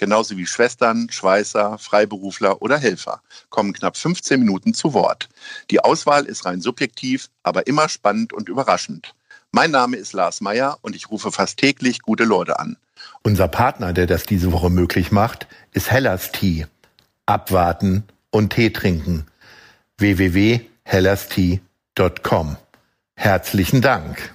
genauso wie Schwestern, Schweißer, Freiberufler oder Helfer, kommen knapp 15 Minuten zu Wort. Die Auswahl ist rein subjektiv, aber immer spannend und überraschend. Mein Name ist Lars Meyer und ich rufe fast täglich gute Leute an. Unser Partner, der das diese Woche möglich macht, ist Hellas Tea. Abwarten und Tee trinken. www.hellastea.com. Herzlichen Dank.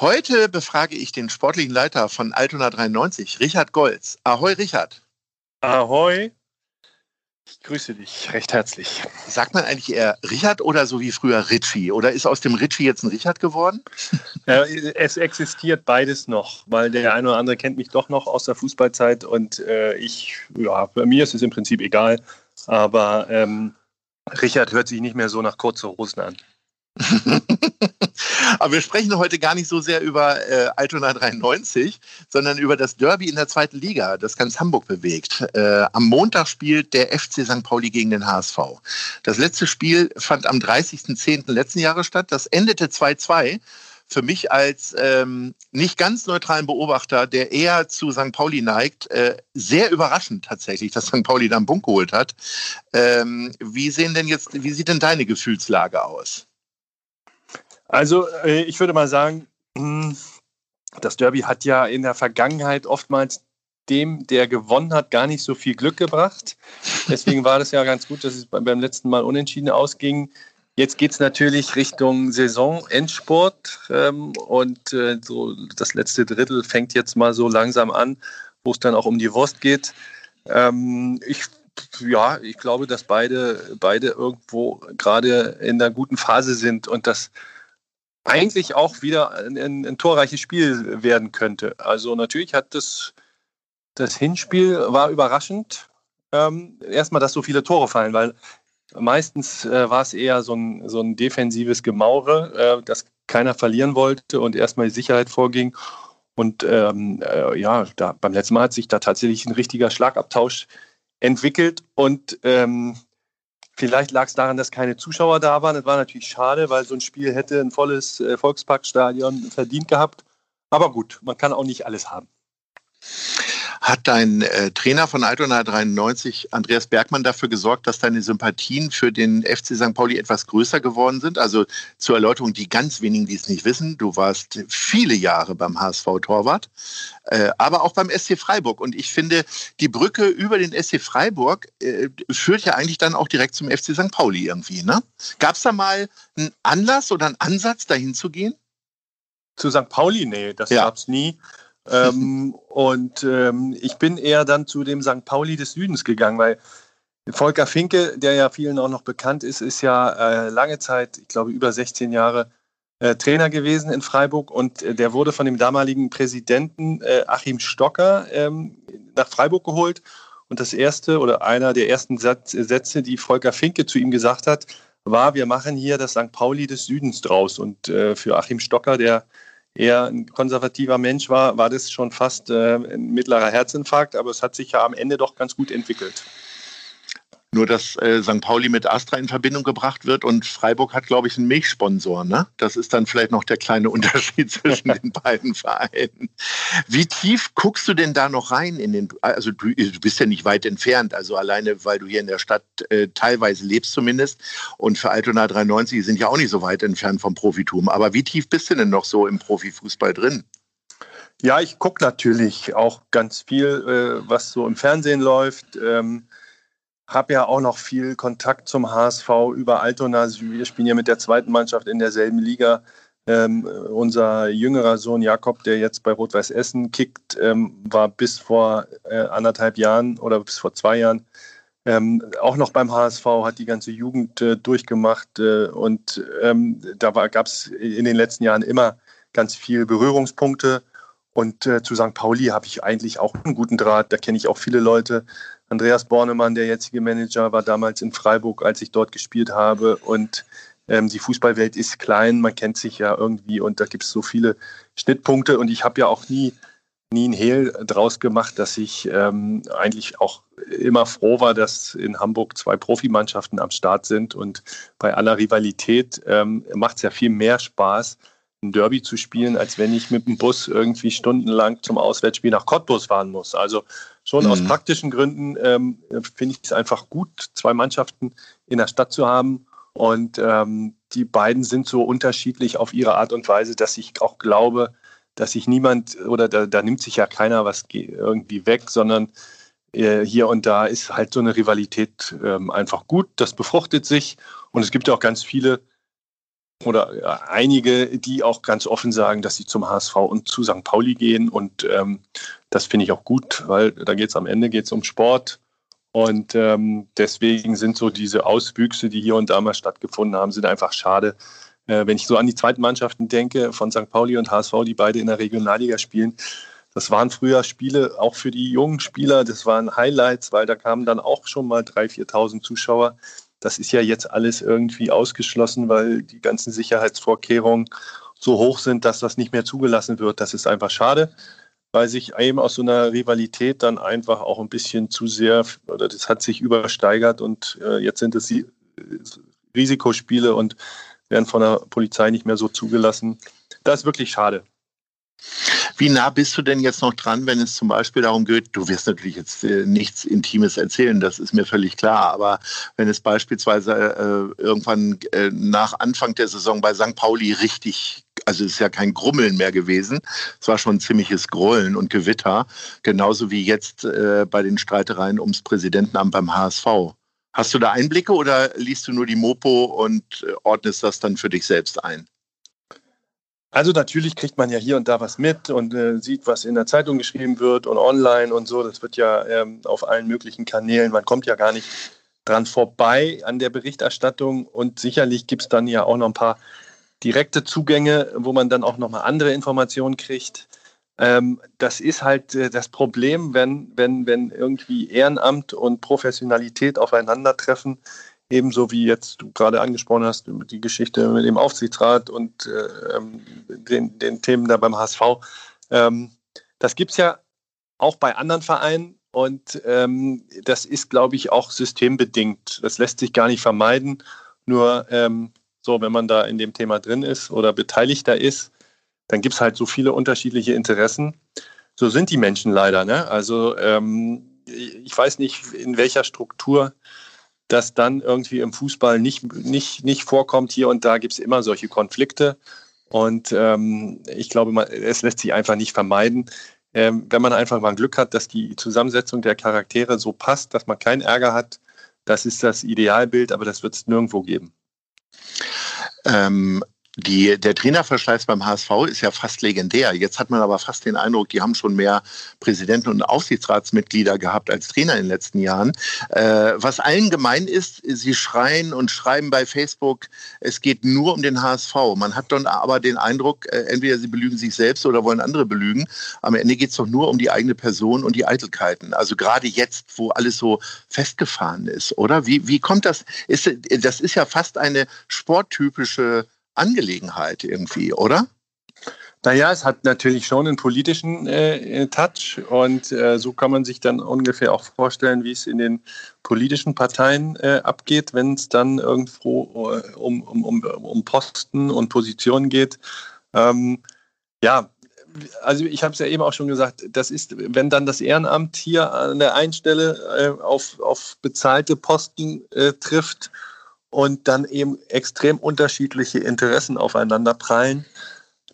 Heute befrage ich den sportlichen Leiter von Altona 93, Richard Golz. Ahoi, Richard. Ahoi. Ich grüße dich recht herzlich. Sagt man eigentlich eher Richard oder so wie früher Ritchie? Oder ist aus dem Ritchie jetzt ein Richard geworden? Ja, es existiert beides noch, weil der eine oder andere kennt mich doch noch aus der Fußballzeit und äh, ich, ja, bei mir ist es im Prinzip egal, aber ähm, Richard hört sich nicht mehr so nach kurzen Hosen an. Aber wir sprechen heute gar nicht so sehr über äh, Altona 93, sondern über das Derby in der zweiten Liga, das ganz Hamburg bewegt. Äh, am Montag spielt der FC St. Pauli gegen den HSV. Das letzte Spiel fand am 30.10. letzten Jahres statt. Das endete 2-2 für mich als ähm, nicht ganz neutralen Beobachter, der eher zu St. Pauli neigt, äh, sehr überraschend tatsächlich, dass St. Pauli da einen Punkt geholt hat. Ähm, wie sehen denn jetzt, wie sieht denn deine Gefühlslage aus? Also äh, ich würde mal sagen, das Derby hat ja in der Vergangenheit oftmals dem, der gewonnen hat, gar nicht so viel Glück gebracht. Deswegen war das ja ganz gut, dass es beim letzten Mal unentschieden ausging. Jetzt geht es natürlich Richtung Saison-Endsport ähm, und äh, so das letzte Drittel fängt jetzt mal so langsam an, wo es dann auch um die Wurst geht. Ähm, ich ja, ich glaube, dass beide, beide irgendwo gerade in einer guten Phase sind und das eigentlich auch wieder ein, ein, ein, torreiches Spiel werden könnte. Also natürlich hat das, das Hinspiel war überraschend. Ähm, erstmal, dass so viele Tore fallen, weil meistens äh, war es eher so ein, so ein defensives Gemaure, äh, das keiner verlieren wollte und erstmal die Sicherheit vorging. Und ähm, äh, ja, da, beim letzten Mal hat sich da tatsächlich ein richtiger Schlagabtausch entwickelt und ähm, Vielleicht lag es daran, dass keine Zuschauer da waren. Das war natürlich schade, weil so ein Spiel hätte ein volles äh, Volksparkstadion verdient gehabt. Aber gut, man kann auch nicht alles haben. Hat dein äh, Trainer von Altona 93, Andreas Bergmann, dafür gesorgt, dass deine Sympathien für den FC St. Pauli etwas größer geworden sind? Also zur Erläuterung, die ganz wenigen, die es nicht wissen, du warst viele Jahre beim HSV Torwart, äh, aber auch beim SC Freiburg. Und ich finde, die Brücke über den SC Freiburg äh, führt ja eigentlich dann auch direkt zum FC St. Pauli irgendwie. Ne? Gab es da mal einen Anlass oder einen Ansatz, dahin zu gehen? Zu St. Pauli? Nee, das ja. gab es nie ähm, und ähm, ich bin eher dann zu dem St. Pauli des Südens gegangen, weil Volker Finke, der ja vielen auch noch bekannt ist, ist ja äh, lange Zeit, ich glaube über 16 Jahre, äh, Trainer gewesen in Freiburg und äh, der wurde von dem damaligen Präsidenten äh, Achim Stocker ähm, nach Freiburg geholt. Und das erste oder einer der ersten Satz, Sätze, die Volker Finke zu ihm gesagt hat, war, wir machen hier das St. Pauli des Südens draus. Und äh, für Achim Stocker, der eher ein konservativer Mensch war, war das schon fast äh, ein mittlerer Herzinfarkt, aber es hat sich ja am Ende doch ganz gut entwickelt. Nur, dass äh, St. Pauli mit Astra in Verbindung gebracht wird und Freiburg hat, glaube ich, einen Milchsponsor. Ne? Das ist dann vielleicht noch der kleine Unterschied zwischen den beiden Vereinen. Wie tief guckst du denn da noch rein in den, also du, du, bist ja nicht weit entfernt, also alleine, weil du hier in der Stadt äh, teilweise lebst zumindest und für Altona 93 sind ja auch nicht so weit entfernt vom Profitum. Aber wie tief bist du denn noch so im Profifußball drin? Ja, ich gucke natürlich auch ganz viel, äh, was so im Fernsehen läuft. Ähm, habe ja auch noch viel Kontakt zum HSV über Altona. Wir spielen ja mit der zweiten Mannschaft in derselben Liga. Ähm, unser jüngerer Sohn Jakob, der jetzt bei Rot-Weiß Essen kickt, ähm, war bis vor äh, anderthalb Jahren oder bis vor zwei Jahren ähm, auch noch beim HSV, hat die ganze Jugend äh, durchgemacht äh, und ähm, da gab es in den letzten Jahren immer ganz viele Berührungspunkte. Und äh, zu St. Pauli habe ich eigentlich auch einen guten Draht. Da kenne ich auch viele Leute. Andreas Bornemann, der jetzige Manager, war damals in Freiburg, als ich dort gespielt habe. Und ähm, die Fußballwelt ist klein, man kennt sich ja irgendwie und da gibt es so viele Schnittpunkte. Und ich habe ja auch nie, nie ein Hehl draus gemacht, dass ich ähm, eigentlich auch immer froh war, dass in Hamburg zwei Profimannschaften am Start sind. Und bei aller Rivalität ähm, macht es ja viel mehr Spaß, ein Derby zu spielen, als wenn ich mit dem Bus irgendwie stundenlang zum Auswärtsspiel nach Cottbus fahren muss. Also schon mhm. aus praktischen Gründen ähm, finde ich es einfach gut, zwei Mannschaften in der Stadt zu haben. Und ähm, die beiden sind so unterschiedlich auf ihre Art und Weise, dass ich auch glaube, dass sich niemand oder da, da nimmt sich ja keiner was irgendwie weg, sondern äh, hier und da ist halt so eine Rivalität ähm, einfach gut. Das befruchtet sich und es gibt ja auch ganz viele oder ja, einige, die auch ganz offen sagen, dass sie zum HSV und zu St. Pauli gehen. Und ähm, das finde ich auch gut, weil da geht es am Ende geht's um Sport. Und ähm, deswegen sind so diese Auswüchse, die hier und da mal stattgefunden haben, sind einfach schade. Äh, wenn ich so an die zweiten Mannschaften denke, von St. Pauli und HSV, die beide in der Regionalliga spielen, das waren früher Spiele auch für die jungen Spieler, das waren Highlights, weil da kamen dann auch schon mal 3.000, 4.000 Zuschauer. Das ist ja jetzt alles irgendwie ausgeschlossen, weil die ganzen Sicherheitsvorkehrungen so hoch sind, dass das nicht mehr zugelassen wird. Das ist einfach schade, weil sich eben aus so einer Rivalität dann einfach auch ein bisschen zu sehr, oder das hat sich übersteigert und äh, jetzt sind es die Risikospiele und werden von der Polizei nicht mehr so zugelassen. Das ist wirklich schade. Wie nah bist du denn jetzt noch dran, wenn es zum Beispiel darum geht, du wirst natürlich jetzt äh, nichts Intimes erzählen, das ist mir völlig klar, aber wenn es beispielsweise äh, irgendwann äh, nach Anfang der Saison bei St. Pauli richtig also es ist ja kein Grummeln mehr gewesen. Es war schon ein ziemliches Grollen und Gewitter, genauso wie jetzt äh, bei den Streitereien ums Präsidentenamt beim HSV. Hast du da Einblicke oder liest du nur die Mopo und äh, ordnest das dann für dich selbst ein? Also natürlich kriegt man ja hier und da was mit und äh, sieht, was in der Zeitung geschrieben wird und online und so. Das wird ja ähm, auf allen möglichen Kanälen. Man kommt ja gar nicht dran vorbei an der Berichterstattung und sicherlich gibt es dann ja auch noch ein paar direkte Zugänge, wo man dann auch nochmal andere Informationen kriegt. Ähm, das ist halt äh, das Problem, wenn, wenn, wenn irgendwie Ehrenamt und Professionalität aufeinandertreffen Ebenso wie jetzt du gerade angesprochen hast, die Geschichte mit dem Aufsichtsrat und äh, ähm, den, den, Themen da beim HSV. Ähm, das gibt es ja auch bei anderen Vereinen und ähm, das ist, glaube ich, auch systembedingt. Das lässt sich gar nicht vermeiden. Nur ähm, so, wenn man da in dem Thema drin ist oder Beteiligter ist, dann gibt es halt so viele unterschiedliche Interessen. So sind die Menschen leider. Ne? Also ähm, ich weiß nicht, in welcher Struktur das dann irgendwie im Fußball nicht, nicht, nicht vorkommt. Hier und da gibt es immer solche Konflikte. Und ähm, ich glaube, man, es lässt sich einfach nicht vermeiden. Ähm, wenn man einfach mal Glück hat, dass die Zusammensetzung der Charaktere so passt, dass man keinen Ärger hat, das ist das Idealbild, aber das wird es nirgendwo geben. Ähm, die, der Trainerverschleiß beim HSV ist ja fast legendär. Jetzt hat man aber fast den Eindruck, die haben schon mehr Präsidenten und Aufsichtsratsmitglieder gehabt als Trainer in den letzten Jahren. Äh, was allen gemein ist, sie schreien und schreiben bei Facebook, es geht nur um den HSV. Man hat dann aber den Eindruck, äh, entweder sie belügen sich selbst oder wollen andere belügen. Am Ende geht es doch nur um die eigene Person und die Eitelkeiten. Also gerade jetzt, wo alles so festgefahren ist, oder? Wie, wie kommt das? Ist, das ist ja fast eine sporttypische Angelegenheit irgendwie, oder? Naja, es hat natürlich schon einen politischen äh, Touch und äh, so kann man sich dann ungefähr auch vorstellen, wie es in den politischen Parteien äh, abgeht, wenn es dann irgendwo äh, um, um, um, um Posten und Positionen geht. Ähm, ja, also ich habe es ja eben auch schon gesagt, das ist, wenn dann das Ehrenamt hier an der einen Stelle äh, auf, auf bezahlte Posten äh, trifft und dann eben extrem unterschiedliche Interessen aufeinander prallen,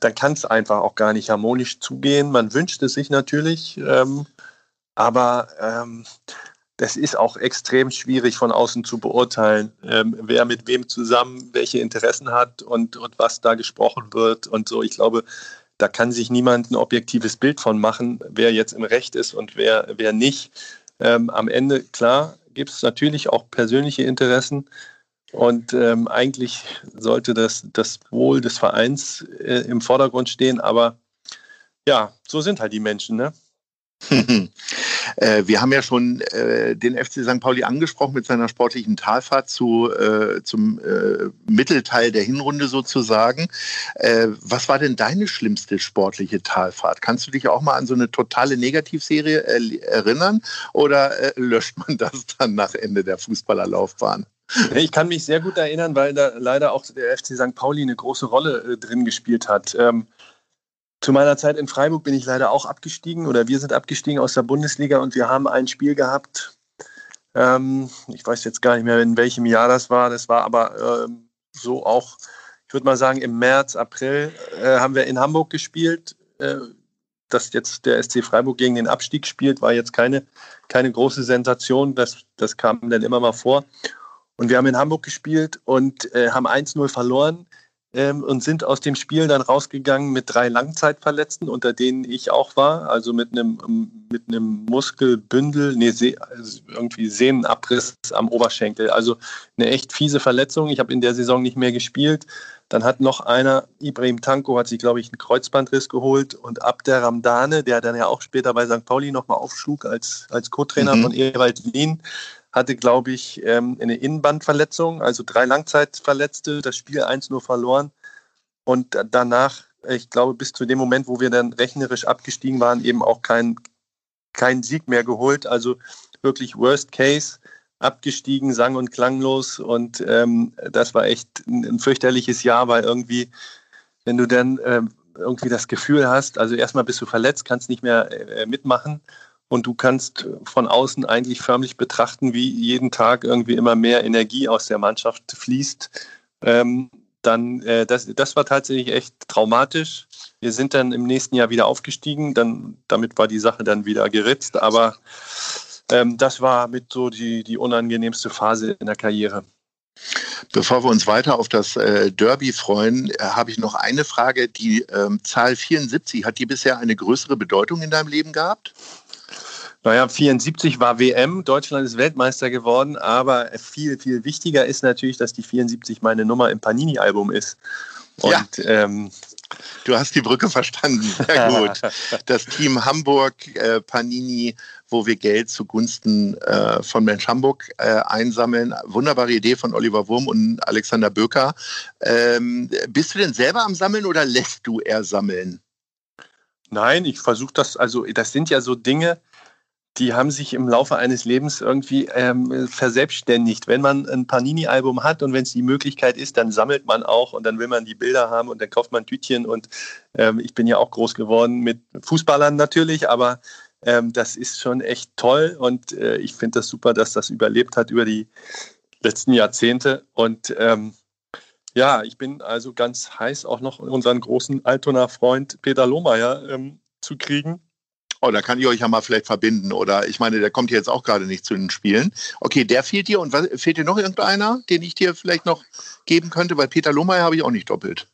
dann kann es einfach auch gar nicht harmonisch zugehen. Man wünscht es sich natürlich, ähm, aber ähm, das ist auch extrem schwierig von außen zu beurteilen, ähm, wer mit wem zusammen welche Interessen hat und, und was da gesprochen wird und so. Ich glaube, da kann sich niemand ein objektives Bild von machen, wer jetzt im Recht ist und wer, wer nicht. Ähm, am Ende, klar, gibt es natürlich auch persönliche Interessen, und ähm, eigentlich sollte das, das Wohl des Vereins äh, im Vordergrund stehen, aber ja, so sind halt die Menschen, ne? Äh, wir haben ja schon äh, den FC St. Pauli angesprochen mit seiner sportlichen Talfahrt zu, äh, zum äh, Mittelteil der Hinrunde sozusagen. Äh, was war denn deine schlimmste sportliche Talfahrt? Kannst du dich auch mal an so eine totale Negativserie erinnern oder löscht man das dann nach Ende der Fußballerlaufbahn? Ich kann mich sehr gut erinnern, weil da leider auch der FC St. Pauli eine große Rolle drin gespielt hat. Ähm, zu meiner Zeit in Freiburg bin ich leider auch abgestiegen oder wir sind abgestiegen aus der Bundesliga und wir haben ein Spiel gehabt. Ähm, ich weiß jetzt gar nicht mehr, in welchem Jahr das war. Das war aber ähm, so auch, ich würde mal sagen, im März, April äh, haben wir in Hamburg gespielt. Äh, dass jetzt der SC Freiburg gegen den Abstieg spielt, war jetzt keine, keine große Sensation. Das, das kam dann immer mal vor. Und wir haben in Hamburg gespielt und äh, haben 1-0 verloren ähm, und sind aus dem Spiel dann rausgegangen mit drei Langzeitverletzten, unter denen ich auch war, also mit einem, mit einem Muskelbündel, nee, also irgendwie Sehnenabriss am Oberschenkel. Also eine echt fiese Verletzung. Ich habe in der Saison nicht mehr gespielt. Dann hat noch einer, Ibrahim Tanko, hat sich, glaube ich, einen Kreuzbandriss geholt und Abder Ramdane, der dann ja auch später bei St. Pauli nochmal aufschlug als, als Co-Trainer mhm. von Ewald Wien, hatte, glaube ich, ähm, eine Innenbandverletzung, also drei Langzeitverletzte, das Spiel 1 nur verloren. Und danach, ich glaube, bis zu dem Moment, wo wir dann rechnerisch abgestiegen waren, eben auch keinen kein Sieg mehr geholt. Also wirklich Worst Case, abgestiegen, sang- und klanglos. Und ähm, das war echt ein, ein, fürchterliches Jahr, weil irgendwie, wenn du dann ähm, irgendwie das Gefühl hast, also erstmal bist du verletzt, kannst nicht mehr äh, mitmachen und du kannst von außen eigentlich förmlich betrachten, wie jeden Tag irgendwie immer mehr Energie aus der Mannschaft fließt. Ähm, dann, äh, das, das war tatsächlich echt traumatisch. Wir sind dann im nächsten Jahr wieder aufgestiegen, dann, damit war die Sache dann wieder geritzt, aber ähm, das war mit so die, die unangenehmste Phase in der Karriere. Bevor wir uns weiter auf das äh, Derby freuen, äh, habe ich noch eine Frage. Die ähm, Zahl 74, hat die bisher eine größere Bedeutung in deinem Leben gehabt? Naja, 74 war WM, Deutschland ist Weltmeister geworden, aber viel, viel wichtiger ist natürlich, dass die 74 meine Nummer im Panini-Album ist. Und, ja. Ähm, du hast die Brücke verstanden. Sehr gut. Das Team Hamburg äh, Panini, wo wir Geld zugunsten äh, von Mensch Hamburg äh, einsammeln. Wunderbare Idee von Oliver Wurm und Alexander Böker. Ähm, bist du denn selber am Sammeln oder lässt du eher sammeln? Nein, ich versuche das, also das sind ja so Dinge, die haben sich im Laufe eines Lebens irgendwie ähm, verselbstständigt. Wenn man ein Panini-Album hat und wenn es die Möglichkeit ist, dann sammelt man auch und dann will man die Bilder haben und dann kauft man Tütchen. Und ähm, ich bin ja auch groß geworden mit Fußballern natürlich, aber ähm, das ist schon echt toll und äh, ich finde das super, dass das überlebt hat über die letzten Jahrzehnte. Und ähm, ja, ich bin also ganz heiß, auch noch unseren großen Altoner Freund Peter Lohmeier ähm, zu kriegen Oh, da kann ich euch ja mal vielleicht verbinden. Oder ich meine, der kommt jetzt auch gerade nicht zu den Spielen. Okay, der fehlt dir. Und was, fehlt dir noch irgendeiner, den ich dir vielleicht noch geben könnte? Weil Peter Lohmeier habe ich auch nicht doppelt.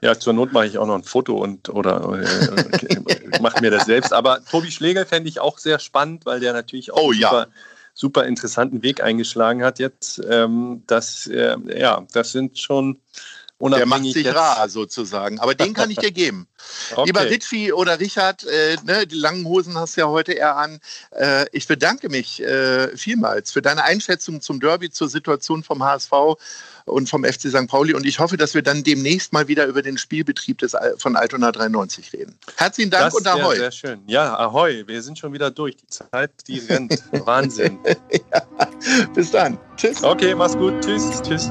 Ja, zur Not mache ich auch noch ein Foto und oder äh, mache mir das selbst. Aber Tobi Schlegel fände ich auch sehr spannend, weil der natürlich auch oh, ja. super, super interessanten Weg eingeschlagen hat jetzt. Ähm, das, äh, ja, das sind schon der macht sich rar sozusagen. Aber den kann ich dir geben. okay. Lieber Ritfi oder Richard, äh, ne, die langen Hosen hast du ja heute eher an. Äh, ich bedanke mich äh, vielmals für deine Einschätzung zum Derby, zur Situation vom HSV und vom FC St. Pauli. Und ich hoffe, dass wir dann demnächst mal wieder über den Spielbetrieb des, von Altona 93 reden. Herzlichen Dank das und Ahoi. Sehr, sehr schön. Ja, Ahoi. Wir sind schon wieder durch. Die Zeit, die rennt. Wahnsinn. ja. Bis dann. Tschüss. Okay, mach's gut. Tschüss. Tschüss.